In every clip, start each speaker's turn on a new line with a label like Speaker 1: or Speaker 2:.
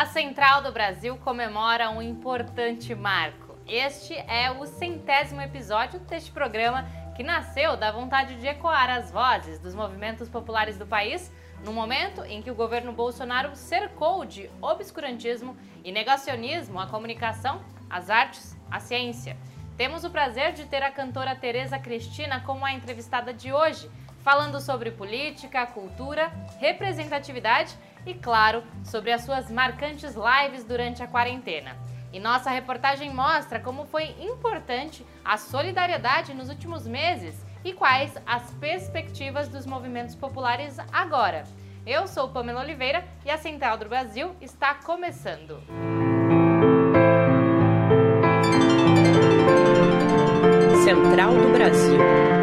Speaker 1: A Central do Brasil comemora um importante marco. Este é o centésimo episódio deste programa que nasceu da vontade de ecoar as vozes dos movimentos populares do país no momento em que o governo Bolsonaro cercou de obscurantismo e negacionismo a comunicação, as artes, a ciência. Temos o prazer de ter a cantora Tereza Cristina como a entrevistada de hoje, falando sobre política, cultura, representatividade e, claro, sobre as suas marcantes lives durante a quarentena. E nossa reportagem mostra como foi importante a solidariedade nos últimos meses e quais as perspectivas dos movimentos populares agora. Eu sou Pamela Oliveira e a Central do Brasil está começando.
Speaker 2: Central do Brasil.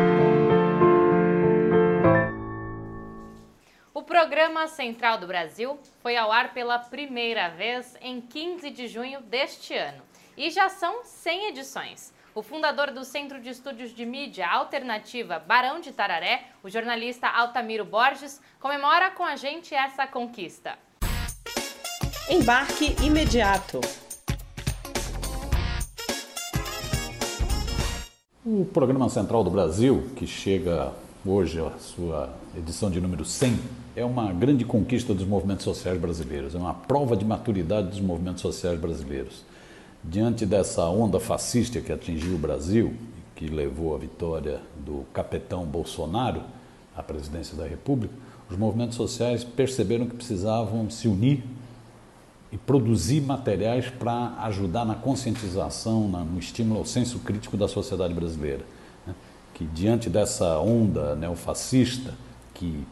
Speaker 1: Programa Central do Brasil foi ao ar pela primeira vez em 15 de junho deste ano e já são 100 edições. O fundador do Centro de Estúdios de Mídia Alternativa Barão de Tararé, o jornalista Altamiro Borges, comemora com a gente essa conquista.
Speaker 2: Embarque imediato.
Speaker 3: O Programa Central do Brasil, que chega hoje à sua edição de número 100, é uma grande conquista dos movimentos sociais brasileiros, é uma prova de maturidade dos movimentos sociais brasileiros. Diante dessa onda fascista que atingiu o Brasil, que levou à vitória do capitão Bolsonaro à presidência da República, os movimentos sociais perceberam que precisavam se unir e produzir materiais para ajudar na conscientização, no estímulo ao senso crítico da sociedade brasileira. Né? Que diante dessa onda neofascista que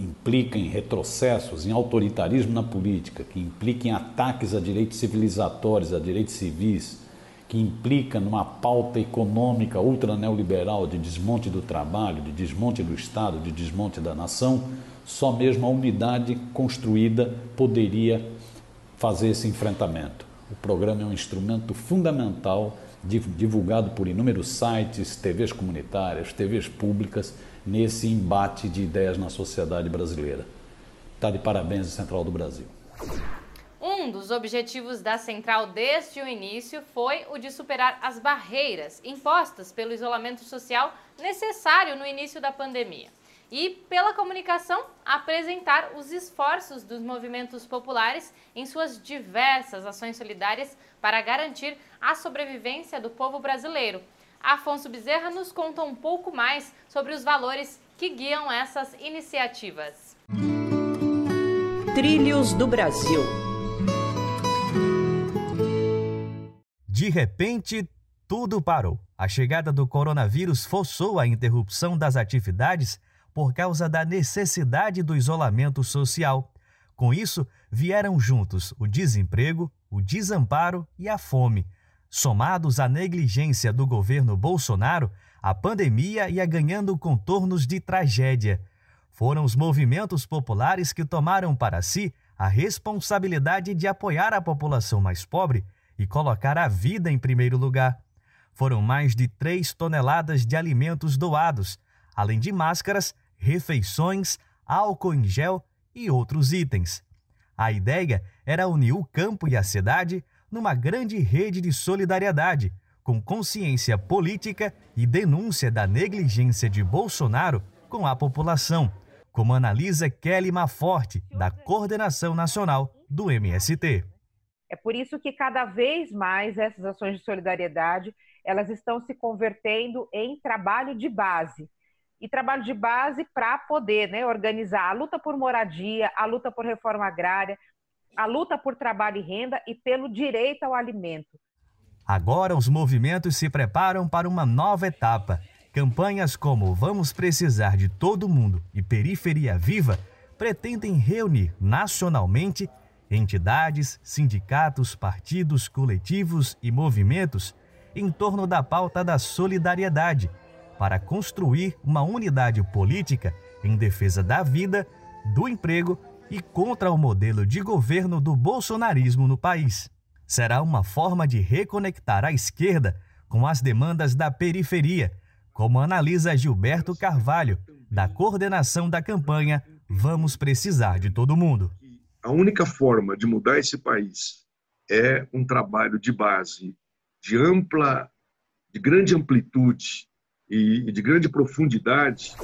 Speaker 3: implica em retrocessos, em autoritarismo na política, que implica em ataques a direitos civilizatórios, a direitos civis, que implica numa pauta econômica ultra neoliberal de desmonte do trabalho, de desmonte do Estado, de desmonte da nação, só mesmo a unidade construída poderia fazer esse enfrentamento. O programa é um instrumento fundamental divulgado por inúmeros sites, TVs comunitárias, TVs públicas nesse embate de ideias na sociedade brasileira. Está de parabéns a Central do Brasil.
Speaker 1: Um dos objetivos da Central desde o início foi o de superar as barreiras impostas pelo isolamento social necessário no início da pandemia. E, pela comunicação, apresentar os esforços dos movimentos populares em suas diversas ações solidárias para garantir a sobrevivência do povo brasileiro Afonso Bezerra nos conta um pouco mais sobre os valores que guiam essas iniciativas.
Speaker 2: Trilhos do Brasil.
Speaker 4: De repente, tudo parou. A chegada do coronavírus forçou a interrupção das atividades por causa da necessidade do isolamento social. Com isso, vieram juntos o desemprego, o desamparo e a fome. Somados à negligência do governo Bolsonaro, a pandemia ia ganhando contornos de tragédia. Foram os movimentos populares que tomaram para si a responsabilidade de apoiar a população mais pobre e colocar a vida em primeiro lugar. Foram mais de 3 toneladas de alimentos doados, além de máscaras, refeições, álcool em gel e outros itens. A ideia era unir o campo e a cidade numa grande rede de solidariedade, com consciência política e denúncia da negligência de Bolsonaro com a população, como analisa Kelly Maforte, da Coordenação Nacional do MST.
Speaker 5: É por isso que cada vez mais essas ações de solidariedade elas estão se convertendo em trabalho de base. E trabalho de base para poder né, organizar a luta por moradia, a luta por reforma agrária, a luta por trabalho e renda e pelo direito ao alimento.
Speaker 4: Agora os movimentos se preparam para uma nova etapa. Campanhas como Vamos Precisar de Todo Mundo e Periferia Viva pretendem reunir nacionalmente entidades, sindicatos, partidos, coletivos e movimentos em torno da pauta da solidariedade, para construir uma unidade política em defesa da vida, do emprego e contra o modelo de governo do bolsonarismo no país. Será uma forma de reconectar a esquerda com as demandas da periferia, como analisa Gilberto Carvalho, da coordenação da campanha Vamos Precisar de Todo Mundo.
Speaker 6: a única forma de mudar esse país é um trabalho de base, de ampla, de grande amplitude e de grande profundidade.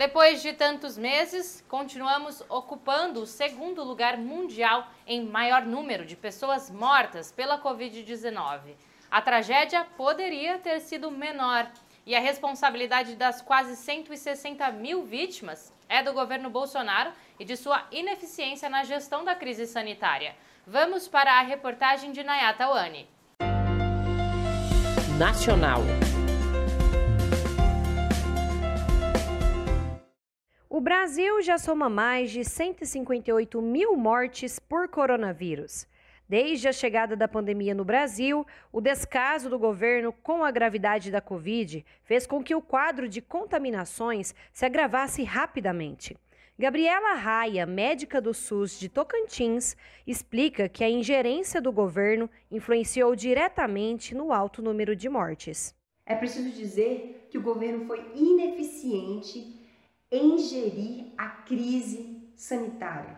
Speaker 1: Depois de tantos meses, continuamos ocupando o segundo lugar mundial em maior número de pessoas mortas pela Covid-19. A tragédia poderia ter sido menor e a responsabilidade das quase 160 mil vítimas é do governo Bolsonaro e de sua ineficiência na gestão da crise sanitária. Vamos para a reportagem de Nayata Wani.
Speaker 2: Nacional.
Speaker 7: O Brasil já soma mais de 158 mil mortes por coronavírus. Desde a chegada da pandemia no Brasil, o descaso do governo com a gravidade da Covid fez com que o quadro de contaminações se agravasse rapidamente. Gabriela Raia, médica do SUS de Tocantins, explica que a ingerência do governo influenciou diretamente no alto número de mortes.
Speaker 8: É preciso dizer que o governo foi ineficiente em gerir a crise sanitária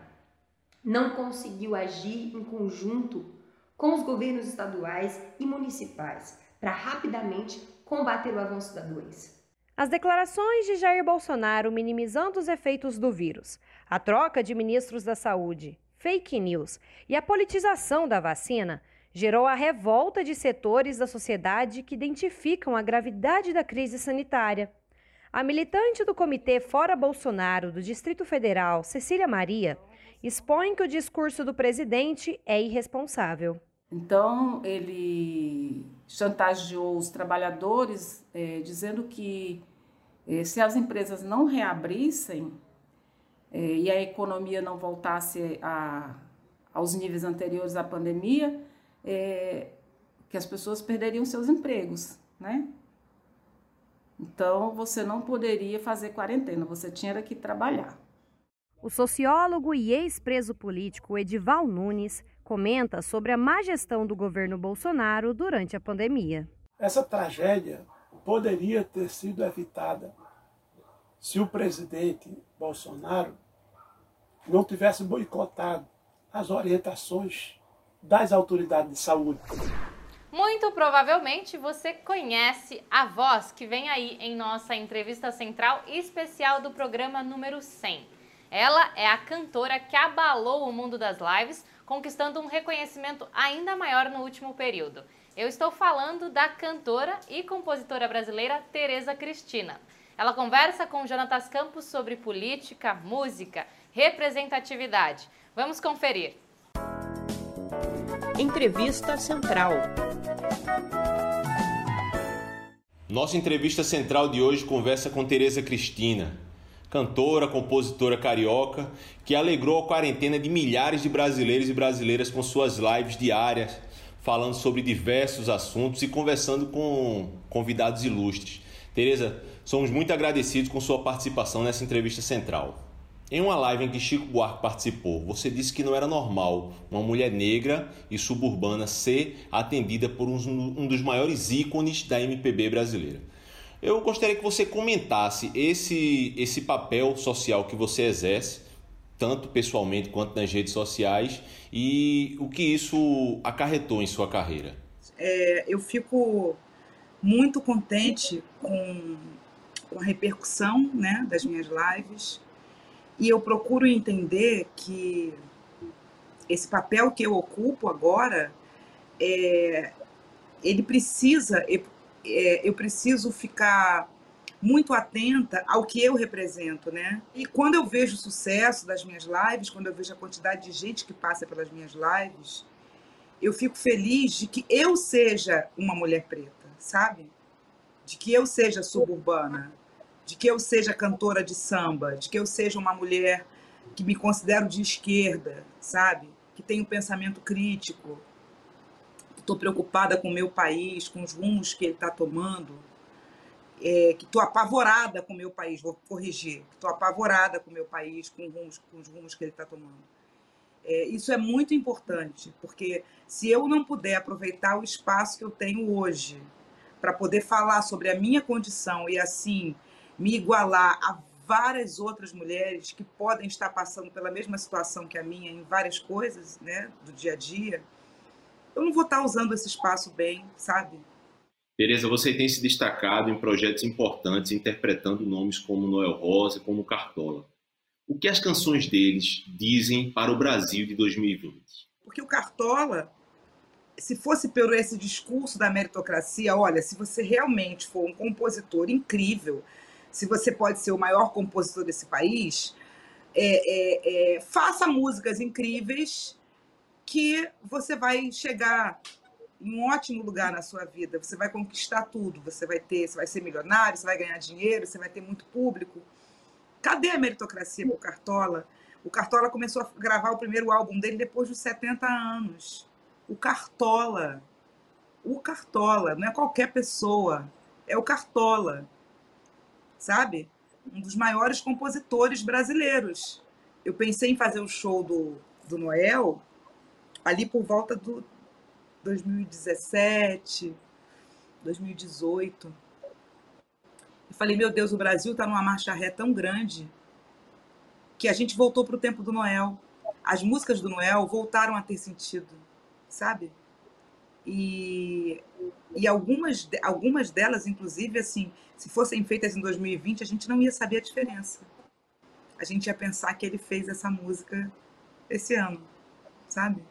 Speaker 8: não conseguiu agir em conjunto com os governos estaduais e municipais para rapidamente combater o avanço da doença.
Speaker 7: As declarações de Jair Bolsonaro minimizando os efeitos do vírus, a troca de ministros da saúde, fake news e a politização da vacina gerou a revolta de setores da sociedade que identificam a gravidade da crise sanitária. A militante do Comitê Fora Bolsonaro do Distrito Federal, Cecília Maria, expõe que o discurso do presidente é irresponsável.
Speaker 9: Então, ele chantageou os trabalhadores, é, dizendo que é, se as empresas não reabrissem é, e a economia não voltasse a, aos níveis anteriores à pandemia, que as pessoas perderiam seus empregos, né? Então, você não poderia fazer quarentena, você tinha que trabalhar.
Speaker 7: O sociólogo e ex-preso político Edival Nunes comenta sobre a má gestão do governo Bolsonaro durante a pandemia.
Speaker 10: Essa tragédia poderia ter sido evitada se o presidente Bolsonaro não tivesse boicotado as orientações das autoridades de saúde.
Speaker 1: Muito provavelmente você conhece a voz que vem aí em nossa entrevista central especial do programa número 100. Ela é a cantora que abalou o mundo das lives, conquistando um reconhecimento ainda maior no último período. Eu estou falando da cantora e compositora brasileira Tereza Cristina. Ela conversa com Jonatas Campos sobre política, música, representatividade. Vamos conferir.
Speaker 2: Entrevista Central.
Speaker 11: Nossa entrevista central de hoje conversa com Tereza Cristina, cantora, compositora carioca, que alegrou a quarentena de milhares de brasileiros e brasileiras com suas lives diárias, falando sobre diversos assuntos e conversando com convidados ilustres. Tereza, somos muito agradecidos com sua participação nessa entrevista central. Em uma live em que Chico Buarque participou, você disse que não era normal uma mulher negra e suburbana ser atendida por um dos maiores ícones da MPB brasileira. Eu gostaria que você comentasse esse, esse papel social que você exerce, tanto pessoalmente quanto nas redes sociais, e o que isso acarretou em sua carreira.
Speaker 12: É, eu fico muito contente com, com a repercussão né, das minhas lives, e eu procuro entender que esse papel que eu ocupo agora, é, ele precisa, é, eu preciso ficar muito atenta ao que eu represento, né? E quando eu vejo o sucesso das minhas lives, quando eu vejo a quantidade de gente que passa pelas minhas lives, eu fico feliz de que eu seja uma mulher preta, sabe? De que eu seja suburbana, de que eu seja cantora de samba, de que eu seja uma mulher que me considero de esquerda, sabe? Que um pensamento crítico, estou preocupada com o meu país, com os rumos que ele está tomando, é, que estou apavorada com o meu país, vou corrigir, estou apavorada com o meu país, com, rumos, com os rumos que ele está tomando. É, isso é muito importante, porque se eu não puder aproveitar o espaço que eu tenho hoje para poder falar sobre a minha condição e assim me igualar a várias outras mulheres que podem estar passando pela mesma situação que a minha em várias coisas, né, do dia a dia, eu não vou estar usando esse espaço bem, sabe?
Speaker 11: Tereza, você tem se destacado em projetos importantes, interpretando nomes como Noel Rosa, como Cartola. O que as canções deles dizem para o Brasil de 2020?
Speaker 12: Porque o Cartola, se fosse pelo esse discurso da meritocracia, olha, se você realmente for um compositor incrível, se você pode ser o maior compositor desse país, é, é, é, faça músicas incríveis que você vai chegar em um ótimo lugar na sua vida. Você vai conquistar tudo. Você vai ter, você vai ser milionário, você vai ganhar dinheiro, você vai ter muito público. Cadê a meritocracia para o Cartola? O Cartola começou a gravar o primeiro álbum dele depois dos 70 anos. O Cartola. O Cartola, não é qualquer pessoa, é o Cartola. Sabe? Um dos maiores compositores brasileiros. Eu pensei em fazer o show do, do Noel ali por volta do 2017, 2018. Eu falei, meu Deus, o Brasil está numa marcha ré tão grande que a gente voltou para o tempo do Noel. As músicas do Noel voltaram a ter sentido, sabe? E, e algumas, algumas delas, inclusive, assim, se fossem feitas em 2020, a gente não ia saber a diferença. A gente ia pensar que ele fez essa música esse ano, sabe?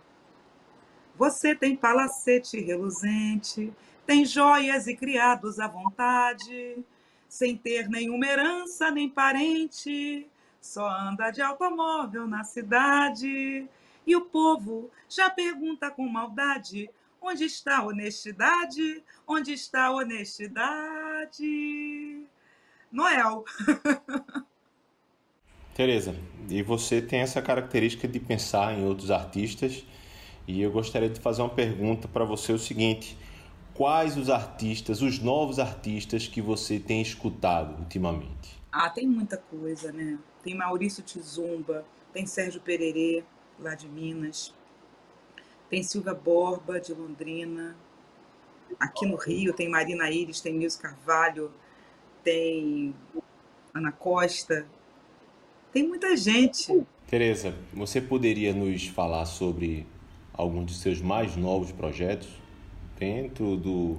Speaker 12: Você tem palacete reluzente, tem joias e criados à vontade, sem ter nenhuma herança nem parente, só anda de automóvel na cidade. E o povo já pergunta com maldade: onde está a honestidade? Onde está a honestidade? Noel.
Speaker 11: Tereza, e você tem essa característica de pensar em outros artistas e eu gostaria de fazer uma pergunta para você o seguinte: quais os artistas, os novos artistas que você tem escutado ultimamente?
Speaker 12: Ah, tem muita coisa, né? Tem Maurício Tizumba, tem Sérgio Pererê, lá de Minas, tem Silvia Borba, de Londrina. Aqui no Rio tem Marina Iris, tem Nilson Carvalho, tem Ana Costa. Tem muita gente.
Speaker 11: Tereza, você poderia nos falar sobre alguns de seus mais novos projetos dentro do,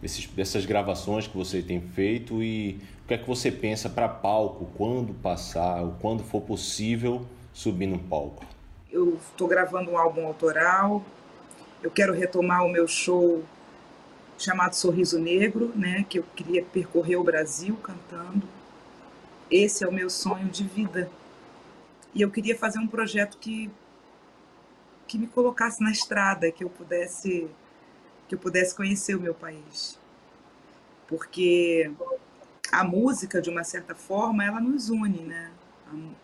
Speaker 11: desses, dessas gravações que você tem feito e o que é que você pensa para palco quando passar, quando for possível subir no palco?
Speaker 12: Eu estou gravando um álbum autoral, eu quero retomar o meu show chamado Sorriso Negro, né, que eu queria percorrer o Brasil cantando. Esse é o meu sonho de vida. E eu queria fazer um projeto que que me colocasse na estrada, que eu pudesse que eu pudesse conhecer o meu país. Porque a música, de uma certa forma, ela nos une, né?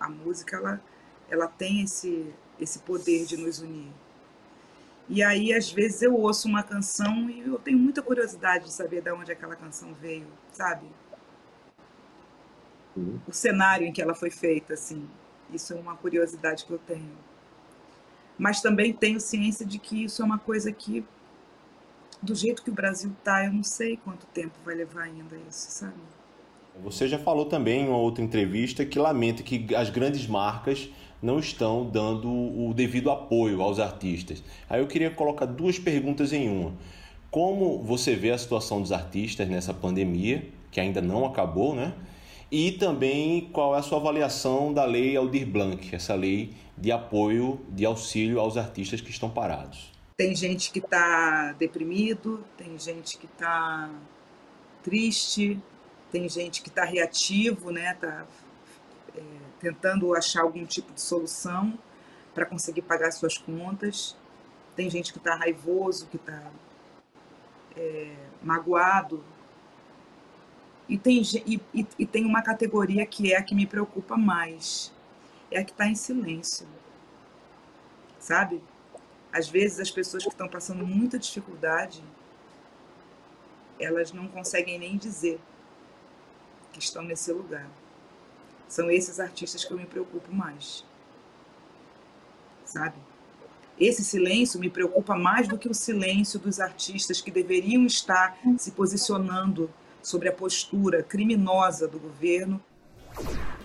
Speaker 12: A, a música, ela, ela tem esse, esse poder de nos unir. E aí, às vezes, eu ouço uma canção e eu tenho muita curiosidade de saber de onde aquela canção veio, sabe? Uhum. O cenário em que ela foi feita, assim. Isso é uma curiosidade que eu tenho mas também tenho ciência de que isso é uma coisa que, do jeito que o Brasil está, eu não sei quanto tempo vai levar ainda isso, sabe?
Speaker 11: Você já falou também em uma outra entrevista que lamenta que as grandes marcas não estão dando o devido apoio aos artistas. Aí eu queria colocar duas perguntas em uma. Como você vê a situação dos artistas nessa pandemia, que ainda não acabou, né? E também qual é a sua avaliação da lei Aldir Blanc, essa lei de apoio, de auxílio aos artistas que estão parados?
Speaker 12: Tem gente que está deprimido, tem gente que está triste, tem gente que está reativo, né? Está é, tentando achar algum tipo de solução para conseguir pagar suas contas. Tem gente que está raivoso, que está é, magoado, e tem, e, e, e tem uma categoria que é a que me preocupa mais, é a que está em silêncio. Sabe? Às vezes as pessoas que estão passando muita dificuldade, elas não conseguem nem dizer que estão nesse lugar. São esses artistas que eu me preocupo mais. Sabe? Esse silêncio me preocupa mais do que o silêncio dos artistas que deveriam estar se posicionando sobre a postura criminosa do governo.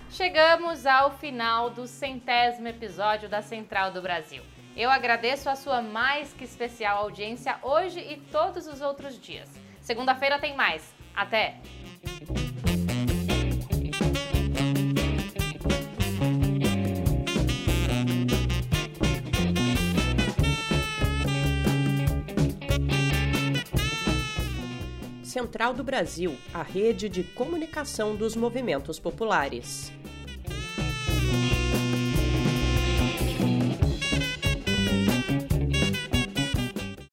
Speaker 1: Chegamos ao final do centésimo episódio da Central do Brasil. Eu agradeço a sua mais que especial audiência hoje e todos os outros dias. Segunda-feira tem mais. Até!
Speaker 2: Central do Brasil, a rede de comunicação dos movimentos populares.